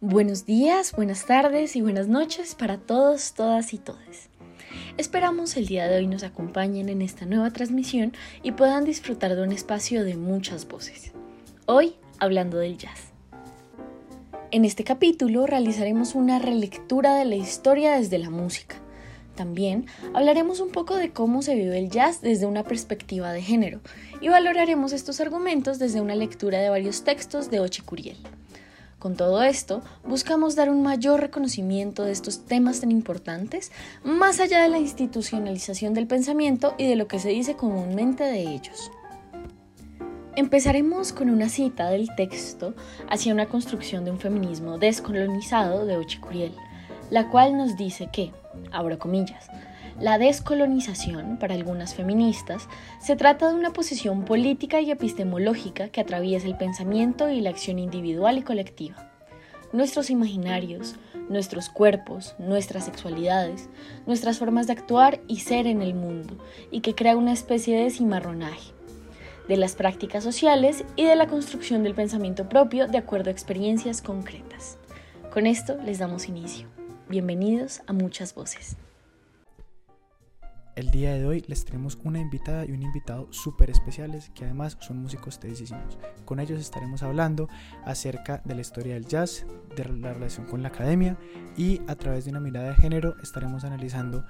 Buenos días, buenas tardes y buenas noches para todos, todas y todes. Esperamos el día de hoy nos acompañen en esta nueva transmisión y puedan disfrutar de un espacio de muchas voces. Hoy hablando del jazz. En este capítulo realizaremos una relectura de la historia desde la música. También hablaremos un poco de cómo se vive el jazz desde una perspectiva de género y valoraremos estos argumentos desde una lectura de varios textos de Oche Curiel. Con todo esto, buscamos dar un mayor reconocimiento de estos temas tan importantes, más allá de la institucionalización del pensamiento y de lo que se dice comúnmente de ellos. Empezaremos con una cita del texto hacia una construcción de un feminismo descolonizado de Ochicuriel, la cual nos dice que, abro comillas, la descolonización, para algunas feministas, se trata de una posición política y epistemológica que atraviesa el pensamiento y la acción individual y colectiva. Nuestros imaginarios, nuestros cuerpos, nuestras sexualidades, nuestras formas de actuar y ser en el mundo, y que crea una especie de cimarronaje de las prácticas sociales y de la construcción del pensamiento propio de acuerdo a experiencias concretas. Con esto les damos inicio. Bienvenidos a Muchas Voces. El día de hoy les tenemos una invitada y un invitado súper especiales que además son músicos tesísimos. Con ellos estaremos hablando acerca de la historia del jazz, de la relación con la academia y a través de una mirada de género estaremos analizando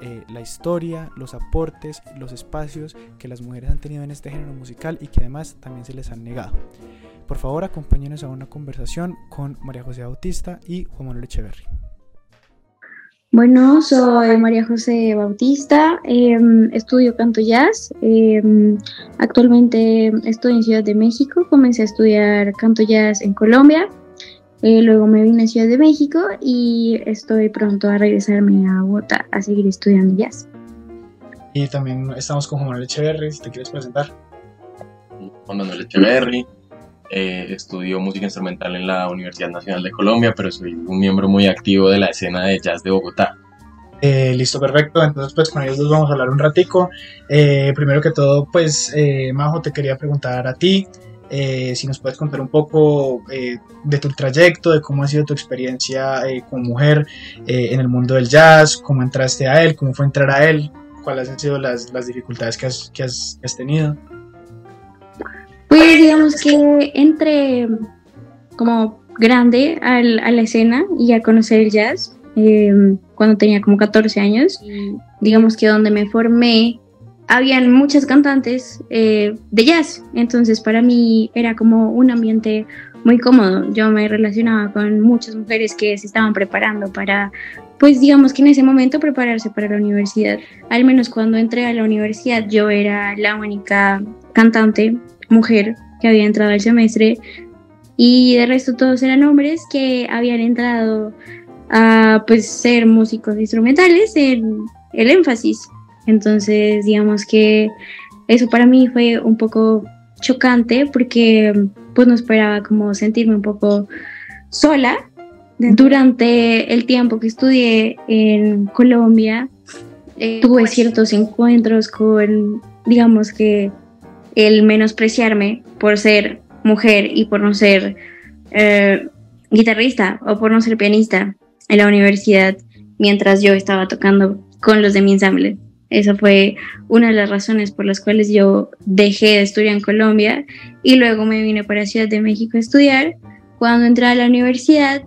eh, la historia, los aportes, los espacios que las mujeres han tenido en este género musical y que además también se les han negado. Por favor, acompáñenos a una conversación con María José Bautista y Juan Manuel Echeverry. Bueno, soy María José Bautista, em, estudio canto jazz. Em, actualmente estoy en Ciudad de México, comencé a estudiar canto jazz en Colombia, eh, luego me vine a Ciudad de México y estoy pronto a regresarme a Bogotá a seguir estudiando jazz. Y también estamos con Juan Manuel Echeverry, si te quieres presentar. Juan Manuel Echeverry, eh, estudio música instrumental en la Universidad Nacional de Colombia, pero soy un miembro muy activo de la escena de jazz de Bogotá. Eh, listo, perfecto. Entonces, pues con ellos dos vamos a hablar un ratico. Eh, primero que todo, pues, Majo, te quería preguntar a ti si nos puedes contar un poco de tu trayecto, de cómo ha sido tu experiencia como mujer en el mundo del jazz, cómo entraste a él, cómo fue entrar a él, cuáles han sido las, dificultades que has tenido. Pues digamos que entré como grande a la escena y a conocer el jazz em, cuando tenía como 14 años. Digamos que donde me formé habían muchas cantantes eh, de jazz, entonces para mí era como un ambiente muy cómodo. Yo me relacionaba con muchas mujeres que se estaban preparando para, pues digamos que en ese momento prepararse para la universidad. Al menos cuando entré a la universidad yo era la única cantante mujer que había entrado al semestre y de resto todos eran hombres que habían entrado a pues ser músicos instrumentales en el énfasis. Entonces, digamos que eso para mí fue un poco chocante porque pues no esperaba como sentirme un poco sola. Durante el tiempo que estudié en Colombia, eh, tuve ciertos encuentros con, digamos que, el menospreciarme por ser mujer y por no ser eh, guitarrista o por no ser pianista en la universidad mientras yo estaba tocando con los de mi ensamble. Esa fue una de las razones por las cuales yo dejé de estudiar en Colombia y luego me vine para Ciudad de México a estudiar. Cuando entré a la universidad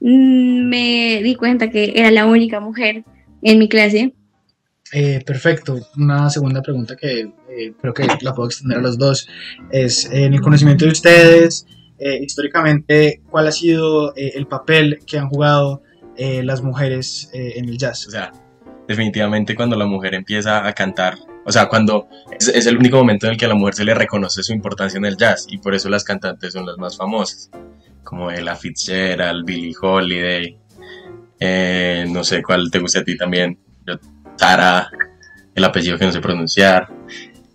mm, me di cuenta que era la única mujer en mi clase. Eh, perfecto. Una segunda pregunta que eh, creo que la puedo extender a los dos, es eh, en el conocimiento de ustedes, eh, históricamente, ¿cuál ha sido el papel que han jugado las mujeres en el jazz? O sea, definitivamente cuando la mujer empieza a cantar, o sea, cuando es, el único momento en el que a la mujer se le reconoce su importancia en el jazz y por eso las cantantes son las más famosas, como Ella Fitzgerald, Billie Holiday, no sé cuál te gusta a ti también, Tara, el apellido que no sé pronunciar.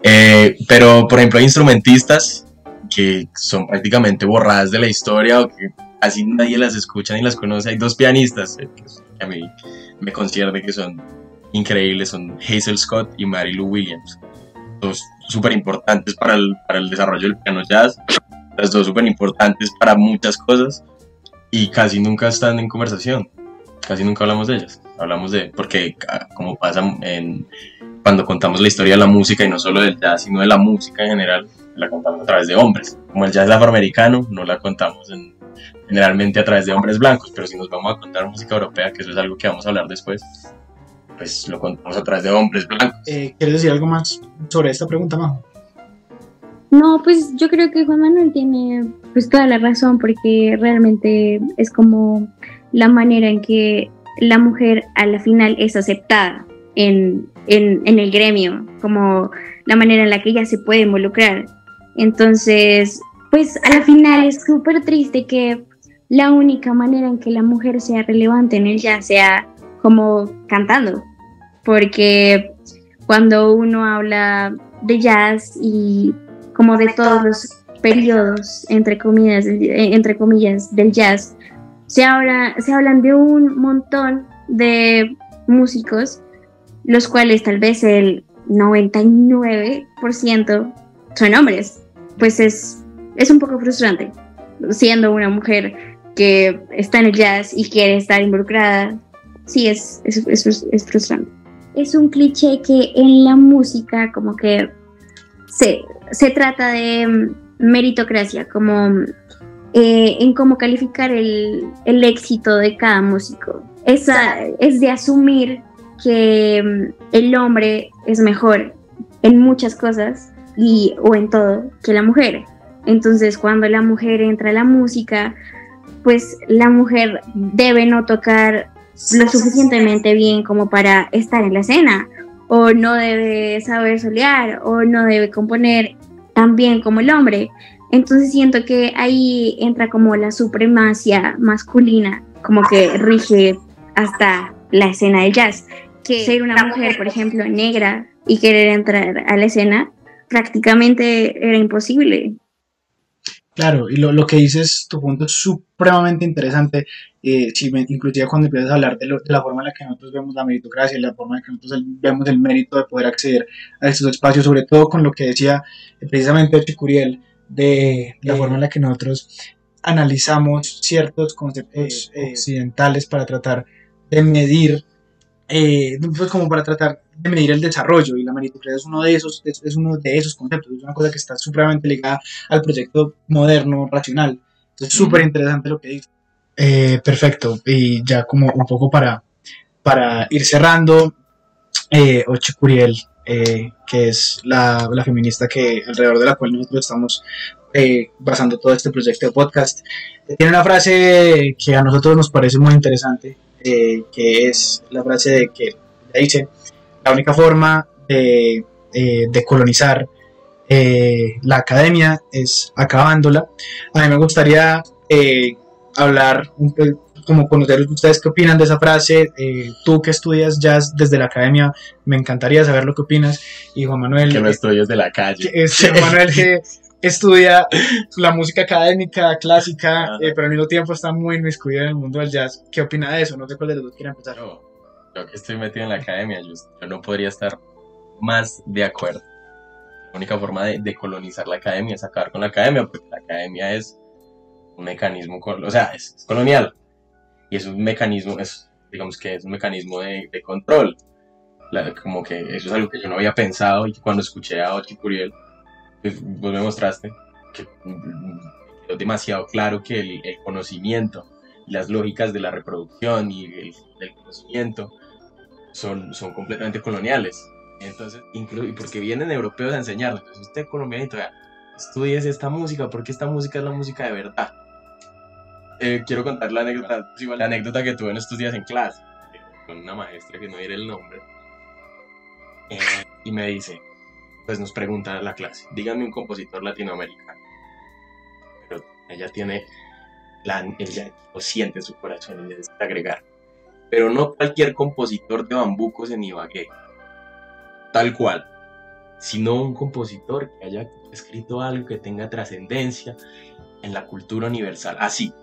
Eh, pero, por ejemplo, hay instrumentistas que son prácticamente borradas de la historia o que casi nadie las escucha ni las conoce. Hay dos pianistas eh, que a mí me concierne que son increíbles, son Hazel Scott y Mary Lou Williams. Dos súper importantes para el, para el desarrollo del piano jazz, las dos súper importantes para muchas cosas. y casi nunca están en conversación, casi nunca hablamos de ellas, hablamos de, porque ah, como pasa en, cuando contamos la historia de la música y no solo del jazz, sino de la música en general, la contamos a través de hombres. Como el jazz afroamericano, no la contamos generalmente a través de hombres blancos, pero si nos vamos a contar música europea, que eso es algo que vamos a hablar después, pues lo contamos a través de hombres blancos. Eh, ¿Quieres decir algo más sobre esta pregunta, Majo? No, pues yo creo que Juan Manuel tiene pues toda la razón porque realmente es como la manera en que la mujer a la final es aceptada en, en, el gremio, como la manera en la que ella se puede involucrar. Entonces, pues a la final es súper triste que la única manera en que la mujer sea relevante en el jazz sea como cantando, porque cuando uno habla de jazz y como de todos los periodos, entre comillas, entre comillas, del jazz, se, se hablan de un montón de músicos los cuales tal vez el 99% son hombres. Pues es, es un poco frustrante, siendo una mujer que está en el jazz y quiere estar involucrada. Sí, es, es, es, frustrante. Es un cliché que en la música como que se, se trata de meritocracia, como eh, en cómo calificar el, el, éxito de cada músico. Esa, es de asumir que mm, el hombre es mejor en muchas cosas y, o en todo que la mujer. Entonces, cuando la mujer entra a la música, pues la mujer debe no tocar lo suficientemente bien como para estar en la escena, o no debe saber solear, o no debe componer tan bien como el hombre. Entonces siento que ahí entra como la supremacia masculina, como que rige hasta la escena del jazz que ser una mujer, por ejemplo, negra y querer entrar a la escena prácticamente era imposible. Claro, y lo, lo que dices, tu punto es supremamente interesante, eh, si inclusive cuando empiezas a hablar de, la forma en la que nosotros vemos la meritocracia, la forma en la que nosotros vemos el mérito de poder acceder a estos espacios, sobre todo con lo que decía eh, precisamente Chicuriel, de la forma en la que nosotros analizamos ciertos conceptos eh, occidentales para tratar de medir eh, pues como para tratar de medir el desarrollo y la meritocracia es uno de esos es, uno de esos conceptos es una cosa que está supremamente ligada al proyecto moderno racional. Entonces súper interesante lo que dice. Eh, perfecto. Y ya como un poco para para ir cerrando eh, Ochi Curiel eh, que es la, feminista que alrededor de la cual nosotros estamos eh, basando todo este proyecto de podcast tiene una frase que a nosotros nos parece muy interesante eh, que es la frase de que dice, la única forma de, eh, colonizar eh, la academia es acabándola. A mí me gustaría hablar un como conocer ustedes qué opinan de esa frase. tú que estudias jazz desde la academia, me encantaría saber lo que opinas. Y Juan Manuel. Que no estudios de la calle. Juan Manuel que estudia la música académica, clásica, eh, pero al mismo tiempo está muy inmiscuido en el mundo del jazz. ¿Qué opina de eso? No sé cuál de los dos quiere empezar. Yo, yo que estoy metido en la academia, yo, no podría estar más de acuerdo. La única forma de, colonizar la academia es acabar con la academia, porque la academia es un mecanismo, o sea, es, colonial. Y es un mecanismo, es, digamos que es un mecanismo de, control. como que eso es algo que yo no había pensado y cuando escuché a Ochi Curiel pues, vos me mostraste que es demasiado claro que el, conocimiento y las lógicas de la reproducción y el, conocimiento son, son completamente coloniales. Entonces, incluso, y porque vienen europeos a enseñarlo. Entonces, usted colombianito, estudies esta música, porque esta música es la música de verdad. Eh, quiero contar la anécdota, la anécdota que tuve en estos días en clase, con una maestra que no diré el nombre, eh, y me dice, pues nos pregunta la clase, díganme un compositor latinoamericano. Pero ella tiene, la, ella lo siente en su corazón y necesita agregar. Pero no cualquier compositor de bambucos en Ibagué, tal cual, sino un compositor que haya escrito algo que tenga trascendencia en la cultura universal. Así.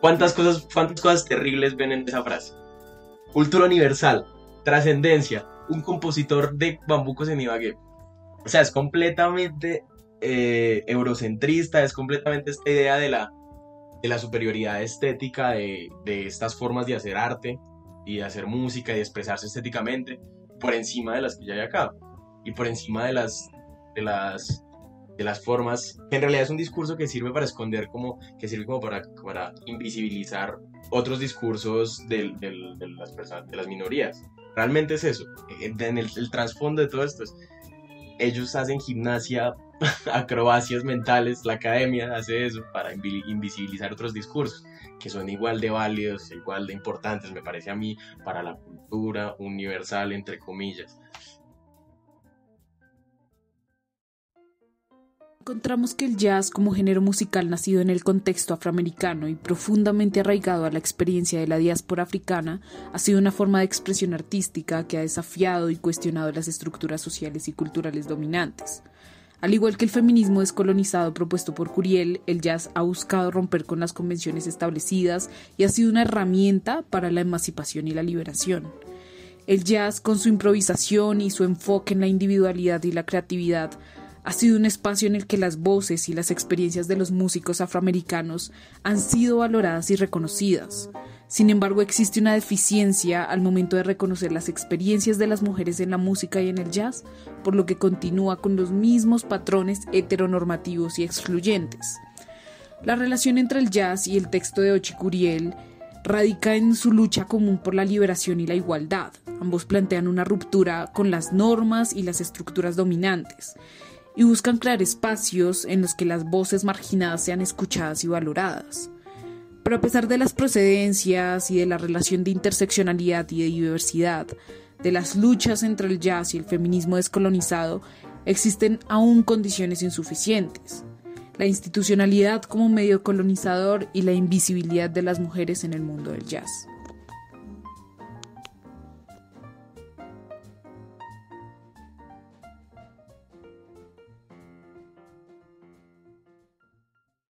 ¿Cuántas, cosas, ¿Cuántas cosas terribles ven en esa frase? Cultura universal, trascendencia, un compositor de bambucos en Ibagué. O sea, es completamente eh, eurocentrista, es completamente esta idea de la, de la superioridad estética de, de estas formas de hacer arte y de hacer música y de expresarse estéticamente por encima de las que ya hay acá y por encima de las, de las, de las formas, que en realidad es un discurso que sirve para esconder, como, que sirve como para, para invisibilizar otros discursos de, de, de las personas, de las minorías. Realmente es eso. En el, el trasfondo de todo esto es, ellos hacen gimnasia, acrobacias mentales, la academia hace eso para invisibilizar otros discursos que son igual de válidos, igual de importantes, me parece a mí, para la cultura universal, entre comillas. Encontramos que el jazz como género musical nacido en el contexto afroamericano y profundamente arraigado a la experiencia de la diáspora africana ha sido una forma de expresión artística que ha desafiado y cuestionado las estructuras sociales y culturales dominantes. Al igual que el feminismo descolonizado propuesto por Curiel, el jazz ha buscado romper con las convenciones establecidas y ha sido una herramienta para la emancipación y la liberación. El jazz, con su improvisación y su enfoque en la individualidad y la creatividad, ha sido un espacio en el que las voces y las experiencias de los músicos afroamericanos han sido valoradas y reconocidas. Sin embargo, existe una deficiencia al momento de reconocer las experiencias de las mujeres en la música y en el jazz, por lo que continúa con los mismos patrones heteronormativos y excluyentes. La relación entre el jazz y el texto de Ochicuriel radica en su lucha común por la liberación y la igualdad. Ambos plantean una ruptura con las normas y las estructuras dominantes y buscan crear espacios en los que las voces marginadas sean escuchadas y valoradas. Pero a pesar de las procedencias y de la relación de interseccionalidad y de diversidad, de las luchas entre el jazz y el feminismo descolonizado, existen aún condiciones insuficientes. La institucionalidad como medio colonizador y la invisibilidad de las mujeres en el mundo del jazz.